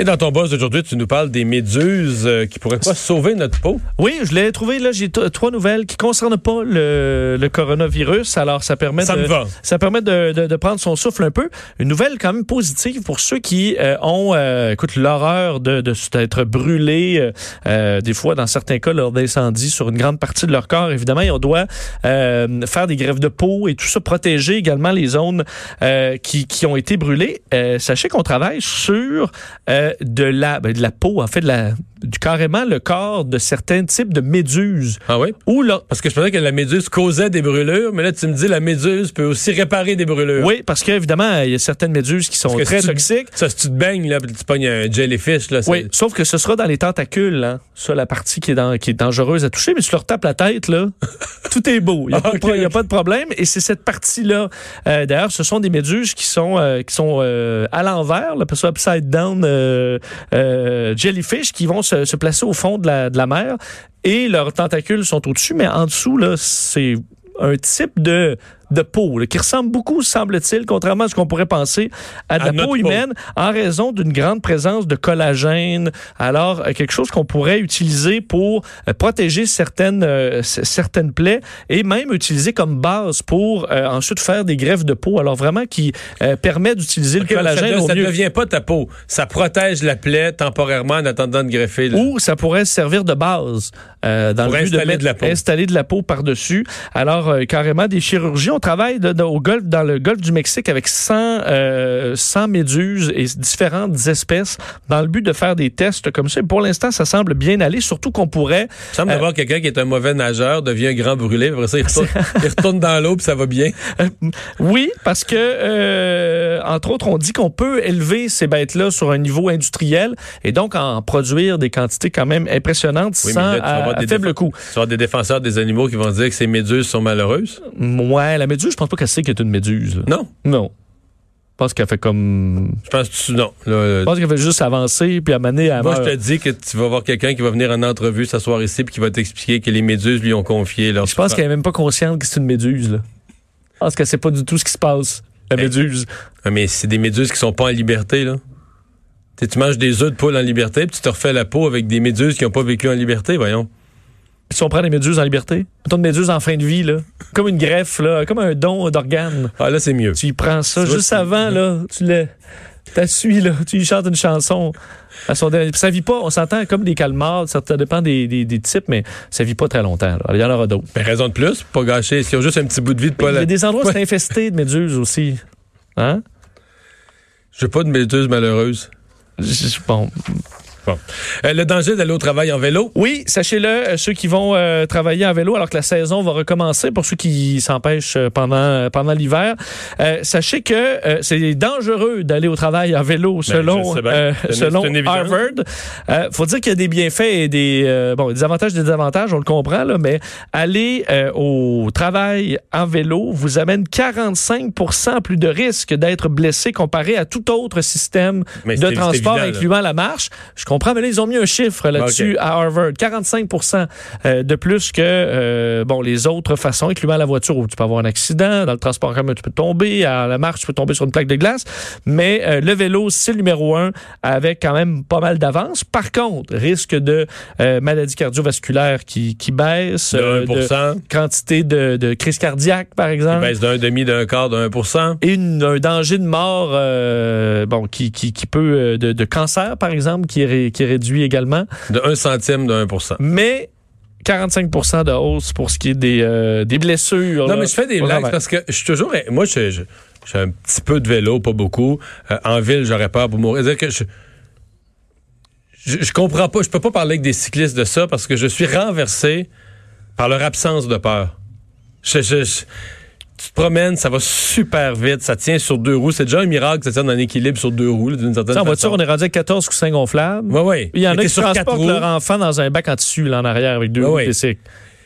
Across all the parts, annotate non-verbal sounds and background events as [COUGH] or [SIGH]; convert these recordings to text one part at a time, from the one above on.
Et dans ton boss d'aujourd'hui, tu nous parles des méduses euh, qui pourraient pas sauver notre peau. Oui, je l'ai trouvé. Là, j'ai trois nouvelles qui concernent pas le, le coronavirus. Alors, ça permet Ça de, me va. ça permet de, de- de prendre son souffle un peu. Une nouvelle quand même positive pour ceux qui euh, ont, euh, écoute, l'horreur de d'être brûlés. euh, euh, des fois, dans certains cas, lors d'incendie sur une grande partie de leur corps. Évidemment, et on doit euh, faire des greffes de peau et tout ça, protéger également les zones euh, qui, qui ont été brûlées. Euh, sachez qu'on travaille sur euh, de la ben, de la peau, en fait, de la, du carrément le corps de certains types de méduses. Ah oui? Ou là, Parce que je pensais que la méduse causait des brûlures, mais là, tu me dis la méduse peut aussi réparer des brûlures. oui, parce qu'évidemment, il y a certaines méduses qui sont Parce que très si tu- toxiques. Ça, si tu te baignes, là, tu pognes un jellyfish, là, Oui, sauf que ce sera dans les tentacules, hein. Ça, la partie qui est, dans, qui est dangereuse à toucher, mais tu leur tapes la tête, là, [LAUGHS] tout est beau. Il n'y a, pas de a pas problème. Et c'est cette partie-là. Euh, D'ailleurs, ce sont des méduses qui sont, euh, qui sont euh, à l'envers, là, ça upside down euh, euh, jellyfish, qui vont se, placer au fond de la, mer. Et leurs tentacules sont au-dessus, mais en dessous, c'est un type de, de peau là, qui ressemble beaucoup, semble-t-il, contrairement à ce qu'on pourrait penser, à de À la peau peau. humaine en raison d'une grande présence de collagène. Alors, euh, quelque chose qu'on pourrait utiliser pour euh, protéger certaines, euh, certaines plaies et même utiliser comme base pour euh, ensuite faire des greffes de peau. Alors, vraiment, qui euh, permet d'utiliser le ça collagène ne au ça mieux. devient pas ta peau. Ça protège la plaie temporairement en attendant de greffer. là. Ou ça pourrait servir de base euh, dans Pour le but de mettre, de la peau. installer de la peau par-dessus. Alors, euh, carrément, des chirurgies. On travaille de- de- au golfe, dans le golfe du Mexique avec 100, euh, 100 méduses et différentes espèces dans le but de faire des tests comme ça. Et pour l'instant, ça semble bien aller, surtout qu'on pourrait... Il semble Euh, d'avoir quelqu'un qui est un mauvais nageur, devient un grand brûlé, après ça, il retourne, [LAUGHS] il retourne dans l'eau, puis ça va bien. Oui, parce que, euh, entre autres, on dit qu'on peut élever ces bêtes-là sur un niveau industriel et donc en produire des quantités quand même impressionnantes Oui, sans là, à, faible coût. Tu vas avoir des défenseurs des animaux qui vont dire que ces méduses sont malheureuses. Ouais, la méduse, je pense pas qu'elle sait qu'elle est une méduse. là. Non. Non. Je pense qu'elle fait comme. Je pense que tu, non. Là, Je pense qu'elle fait juste avancer puis amener à. Moi, je te dis que tu vas voir quelqu'un qui va venir en entrevue s'asseoir ici puis qui va t'expliquer que les méduses lui ont confié leur Je pense qu'elle est même pas consciente que c'est une méduse. Là. Je pense qu'elle sait pas du tout ce qui se passe. La méduse. Ah, mais c'est des méduses qui sont pas en liberté, là. Tu sais, tu manges des œufs de poule en liberté, puis tu te refais la peau avec des méduses qui n'ont pas vécu en liberté, voyons. Puis si on prend des méduses en liberté, mettons une méduse en fin de vie, là, comme une greffe, là, comme un don d'organe. Ah, là, c'est mieux. Tu y prends ça juste avant, là, tu le. T'assuis, là, tu y chantes une chanson. À son dernier- Puis ça vit pas, on s'entend comme des calmars, ça dépend des, des, des types, mais ça vit pas très longtemps. là. Il y en aura d'autres. Ben, raison de plus, pour pas gâcher. S'ils ont juste un petit bout de vie de pas Il y a des endroits où c'est infesté de méduses aussi. Hein? Je veux pas de méduses malheureuses. Je- Bon, Euh, le danger d'aller au travail en vélo. Oui, sachez-le, euh, ceux qui vont euh, travailler en vélo alors que la saison va recommencer, pour ceux qui s'empêchent pendant pendant l'hiver, euh, sachez que c'est dangereux d'aller au travail en vélo selon Ben, selon évidence. Harvard. Faut dire qu'il y a des bienfaits et des bon des avantages et des désavantages, on le comprend là, mais aller au travail en vélo vous amène 45% plus de risque d'être blessé comparé à tout autre système Mais de transport évident, là. incluant la marche. Je comprends, mais là, ils ont mis un chiffre là-dessus à Harvard. 45% euh, de plus que euh, bon les autres façons, incluant la voiture où tu peux avoir un accident, dans le transport en commun, tu peux tomber, à la marche, tu peux tomber sur une plaque de glace. Mais euh, le vélo, c'est le numéro un avec quand même pas mal d'avance. Par contre, risque de euh, maladie cardiovasculaire qui, qui baisse, De euh, 1%. quantité de, de crise cardiaque, par exemple. baisse d'un demi, d'un quart, d'un pour cent. Et une- un danger de mort bon, qui, qui, qui peut, de, de cancer, par exemple, qui est, qui est réduit également. De un centime d'un pour cent. Mais 45% de hausse pour ce qui est des, euh, des blessures. Non, là, mais je fais des blagues parce que je suis toujours. Moi, je, je, je fais un petit peu de vélo, pas beaucoup. Euh, en ville, j'aurais peur pour mourir. C'est-à-dire que je, je, je comprends pas. Je peux pas parler avec des cyclistes de ça parce que je suis renversé par leur absence de peur. Je- tu te promènes, ça va super vite, ça tient sur deux roues. C'est déjà un miracle que ça tienne en équilibre sur deux roues, d'une certaine sais, en voiture, on est rendu à 14 coussins gonflables. Ouais, ouais. Il y en Mais a qui transportent leur enfant dans un bac en tissu, là, en arrière, avec deux Ouais, roues ouais.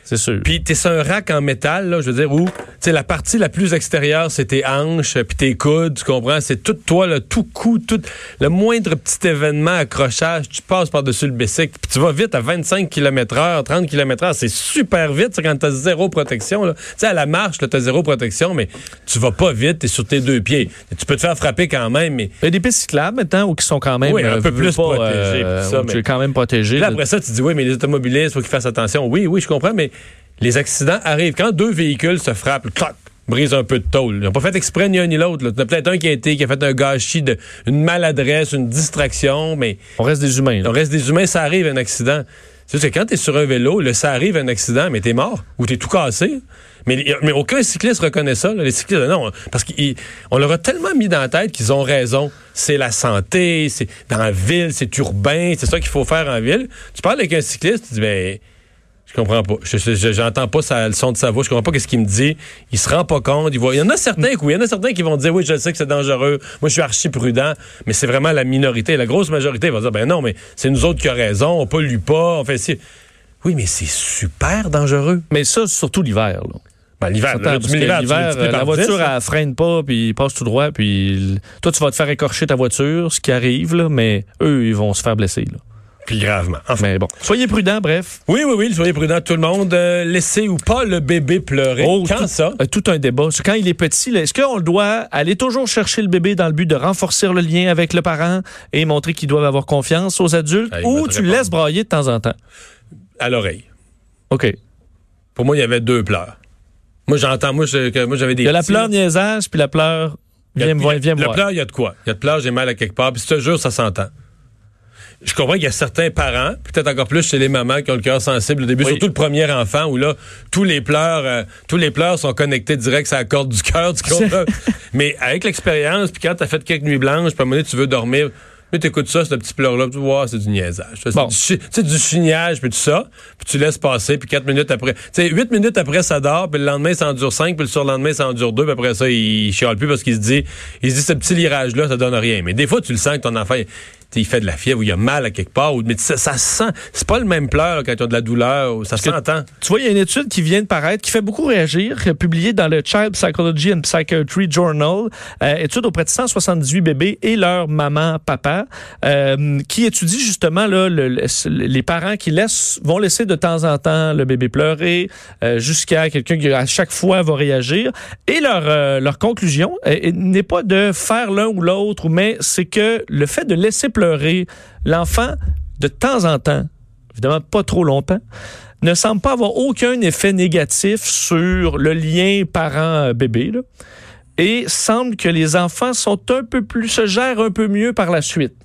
C'est sûr. Puis t'es sur un rack en métal, là, je veux dire, où, tu sais, la partie la plus extérieure, c'est tes hanches, puis tes coudes, tu comprends? C'est tout toi, là, tout coup, tout, le moindre petit événement, accrochage, tu passes par-dessus le bicycle, puis tu vas vite à 25 km heure, 30 km heure, c'est super vite, c'est quand t'as zéro protection. Tu sais, à la marche, là, t'as zéro protection, mais tu vas pas vite, t'es sur tes deux pieds. Tu peux te faire frapper quand même, mais... Il y a des pistes cyclables maintenant, ou qui sont quand même... Oui, un euh, peu plus protégées, euh, où tu mais- es quand même protégé. Là, là. après ça, tu dis, oui, mais les automobilistes, faut qu'ils fassent attention. Oui, oui, je comprends, mais les accidents arrivent. Quand deux véhicules se frappent, clac, brisent un peu de tôle. Ils n'ont pas fait exprès ni un ni l'autre. Il y en a peut-être un qui a été, qui a fait un gâchis, de, une maladresse, une distraction, mais On reste des humains. là. on reste des humains, ça arrive un accident. C'est que quand tu es sur un vélo, là, ça arrive un accident, mais t'es mort ou t'es tout cassé. Mais, mais aucun cycliste reconnaît ça. là. Les cyclistes, non, parce qu'on leur a tellement mis dans la tête qu'ils ont raison. C'est la santé, c'est dans la ville, c'est urbain, c'est ça qu'il faut faire en ville. Tu parles avec un cycliste, tu dis, ben, je comprends pas. Je- pas sa, le son de sa voix. Je comprends pas ce qu'il me dit. Il se rend pas compte. Il, voit... il y en a certains, oui, il y en a certains qui vont dire, oui, je sais que c'est dangereux. Moi, je suis archi prudent. Mais c'est vraiment la minorité. La grosse majorité va dire, ben non, mais c'est nous autres qui avons raison. On pollue pas. On fait ci. Oui, mais c'est super dangereux. Mais ça, surtout l'hiver. là. Ben, l'hiver, là, tu l'hiver, tu l'hiver, euh, la voiture, 10, là. elle freine pas, puis il passe tout droit, puis toi, tu vas te faire écorcher ta voiture, ce qui arrive, là, mais eux, ils vont se faire blesser. Là. Puis gravement. Enfin. Mais bon, soyez prudents, bref. Oui, oui, oui, soyez prudents, tout le monde. Euh, laissez ou pas le bébé pleurer. Oh, Quand tout, ça? euh, tout un débat. Quand il est petit, est-ce qu'on le doit aller toujours chercher le bébé dans le but de renforcer le lien avec le parent et montrer qu'ils doivent avoir confiance aux adultes, Ah, ou tu le laisses brailler de temps en temps? À l'oreille. OK. Pour moi, il y avait deux pleurs. Moi, j'entends, moi, j'avais des Il y a la là. niaisage, puis la a- viens me voir. Viens me voir. pleur, il y a de quoi? Il y a de pleur, j'ai mal à quelque part. Puis je te jure, ça s'entend. Je comprends qu'il y a certains parents, peut-être encore plus chez les mamans qui ont le cœur sensible au début, Oui. surtout le premier enfant où là, tous les pleurs, euh, tous les pleurs sont connectés direct à la corde du cœur, tu [LAUGHS] comprends? Mais avec l'expérience, puis quand t'as fait quelques nuits blanches, puis à un moment donné, tu veux dormir, mais t'écoutes ça, ce petit pleur-là, tu vois, c'est du niaisage. C'est Bon. du, chi- tu sais, du chignage, puis tout ça, puis tu laisses passer, puis quatre minutes après, tu sais, huit minutes après, ça dort, puis le lendemain, ça en dure cinq, puis le surlendemain, ça en dure deux, puis après ça, il chiale plus parce qu'il se dit, il se dit, ce petit lirage-là, ça donne rien. Mais des fois, tu le sens que ton enfant, il, fait de la fièvre ou il a mal à quelque part, ou, mais ça, ça se sent, c'est pas le même pleur là, quand tu as de la douleur, ou ça s'entend. Tu vois, il y a une étude qui vient de paraître, qui fait beaucoup réagir, euh, publiée dans le Child Psychology and Psychiatry Journal, euh, étude auprès de 178 bébés et leur maman, papa, euh, qui étudie justement là, le- le- les parents qui laissent, vont laisser de temps en temps le bébé pleurer, euh, jusqu'à quelqu'un qui à chaque fois va réagir. Et leur, euh, leur conclusion euh, n'est pas de faire l'un ou l'autre, mais c'est que le fait de laisser pleurer l'enfant de temps en temps, évidemment pas trop longtemps, ne semble pas avoir aucun effet négatif sur le lien parent-bébé. Et semble que les enfants sont un peu plus, se gèrent un peu mieux par la suite.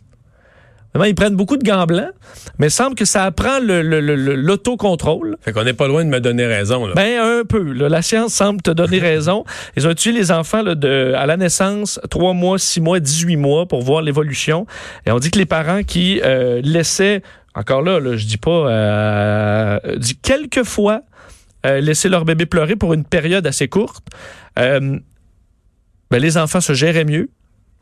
Ils prennent beaucoup de gants blancs, mais semble que ça apprend le- le- le- le- l'autocontrôle. Fait qu'on n'est pas loin de me donner raison, là. Ben un peu. là. La science semble te donner [LAUGHS] raison. Ils ont étudié les enfants là, de, à la naissance, 3 mois, 6 mois, 18 mois pour voir l'évolution. Et on dit que les parents qui euh, laissaient, encore là, là je dis pas, euh, dit quelques fois euh, laisser leur bébé pleurer pour une période assez courte, euh, ben, les enfants se géraient mieux.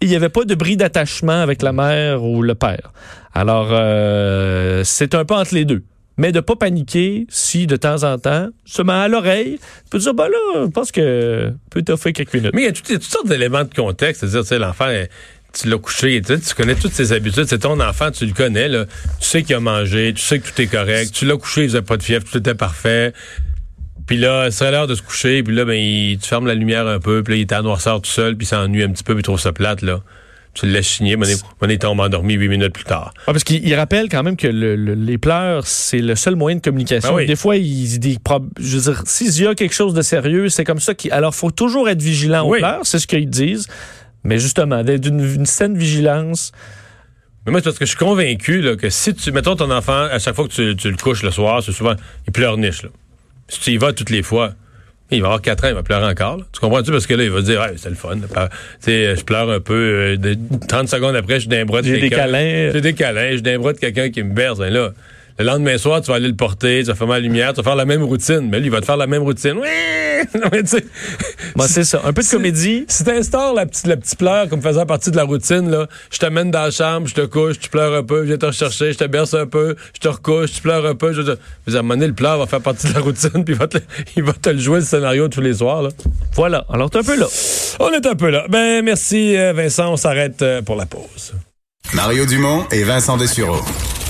Il n'y avait pas de bris d'attachement avec la mère ou le père. Alors, euh, c'est un peu entre les deux. Mais de pas paniquer si de temps en temps, se met à l'oreille, tu peux dire, ben là, je pense que peut t'offrir quelques minutes. Mais il y a toutes, toutes sortes d'éléments de contexte. C'est-à-dire, tu sais, l'enfant, tu l'as couché, tu, sais, tu connais toutes ses habitudes. C'est ton enfant, tu le connais. Tu sais qu'il a mangé, tu sais que tout est correct. Tu l'as couché, il faisait pas de fièvre, tout était parfait. Puis là, c'est l'heure de se coucher, puis là, ben, il- tu fermes la lumière un peu, puis là, il est à noirceur tout seul, puis il s'ennuie un petit peu, puis il trouve ça plate, là. Tu le laisses chigner, mais il tombe endormi huit minutes plus tard. Ah, parce qu'il il rappelle quand même que le- le- les pleurs, c'est le seul moyen de communication. Ah oui. Des fois, il, prob- je veux dire, s'il y a quelque chose de sérieux, c'est comme ça qu'il. Alors, faut toujours être vigilant aux pleurs, c'est ce qu'ils disent. Mais justement, d'être d'une une saine vigilance. Mais moi, c'est parce que je suis convaincu là, que si tu. Mettons ton enfant, à chaque fois que tu, tu le couches le soir, c'est souvent. Il pleurniche. Là. Si tu y vas toutes les fois, il va avoir 4 ans, il va pleurer encore. là. Tu comprends-tu? Parce que là, il va dire, ouais, c'est le fun. là. Tu sais, je pleure un peu. euh, de- 30 secondes après, je suis d'un bras de J'ai des quelqu'un. câlins. J'ai des câlins. Je suis d'un bras de quelqu'un qui me berce. Ben là, le lendemain soir, tu vas aller le porter, tu vas faire la lumière, tu vas faire la même routine. Mais lui, il va te faire la même routine. Oui! [LAUGHS] Mais tu sais, Bon, c'est ça. Un peu de comédie. Si t'instaures la petite, la petite pleure comme faisant partie de la routine, là, je t'amène dans la chambre, je te couche, tu pleures un peu, je viens te rechercher, je te berce un peu, je te recouche, tu pleures un peu. Je te... Mais à un moment donné, le pleur va faire partie de la routine, [LAUGHS] puis il va te, il va te le jouer le scénario tous les soirs. Là. Voilà. Alors, t'es un peu là. On est un peu là. Ben merci euh, Vincent, on s'arrête euh, pour la pause. Mario Dumont et Vincent Dessureau.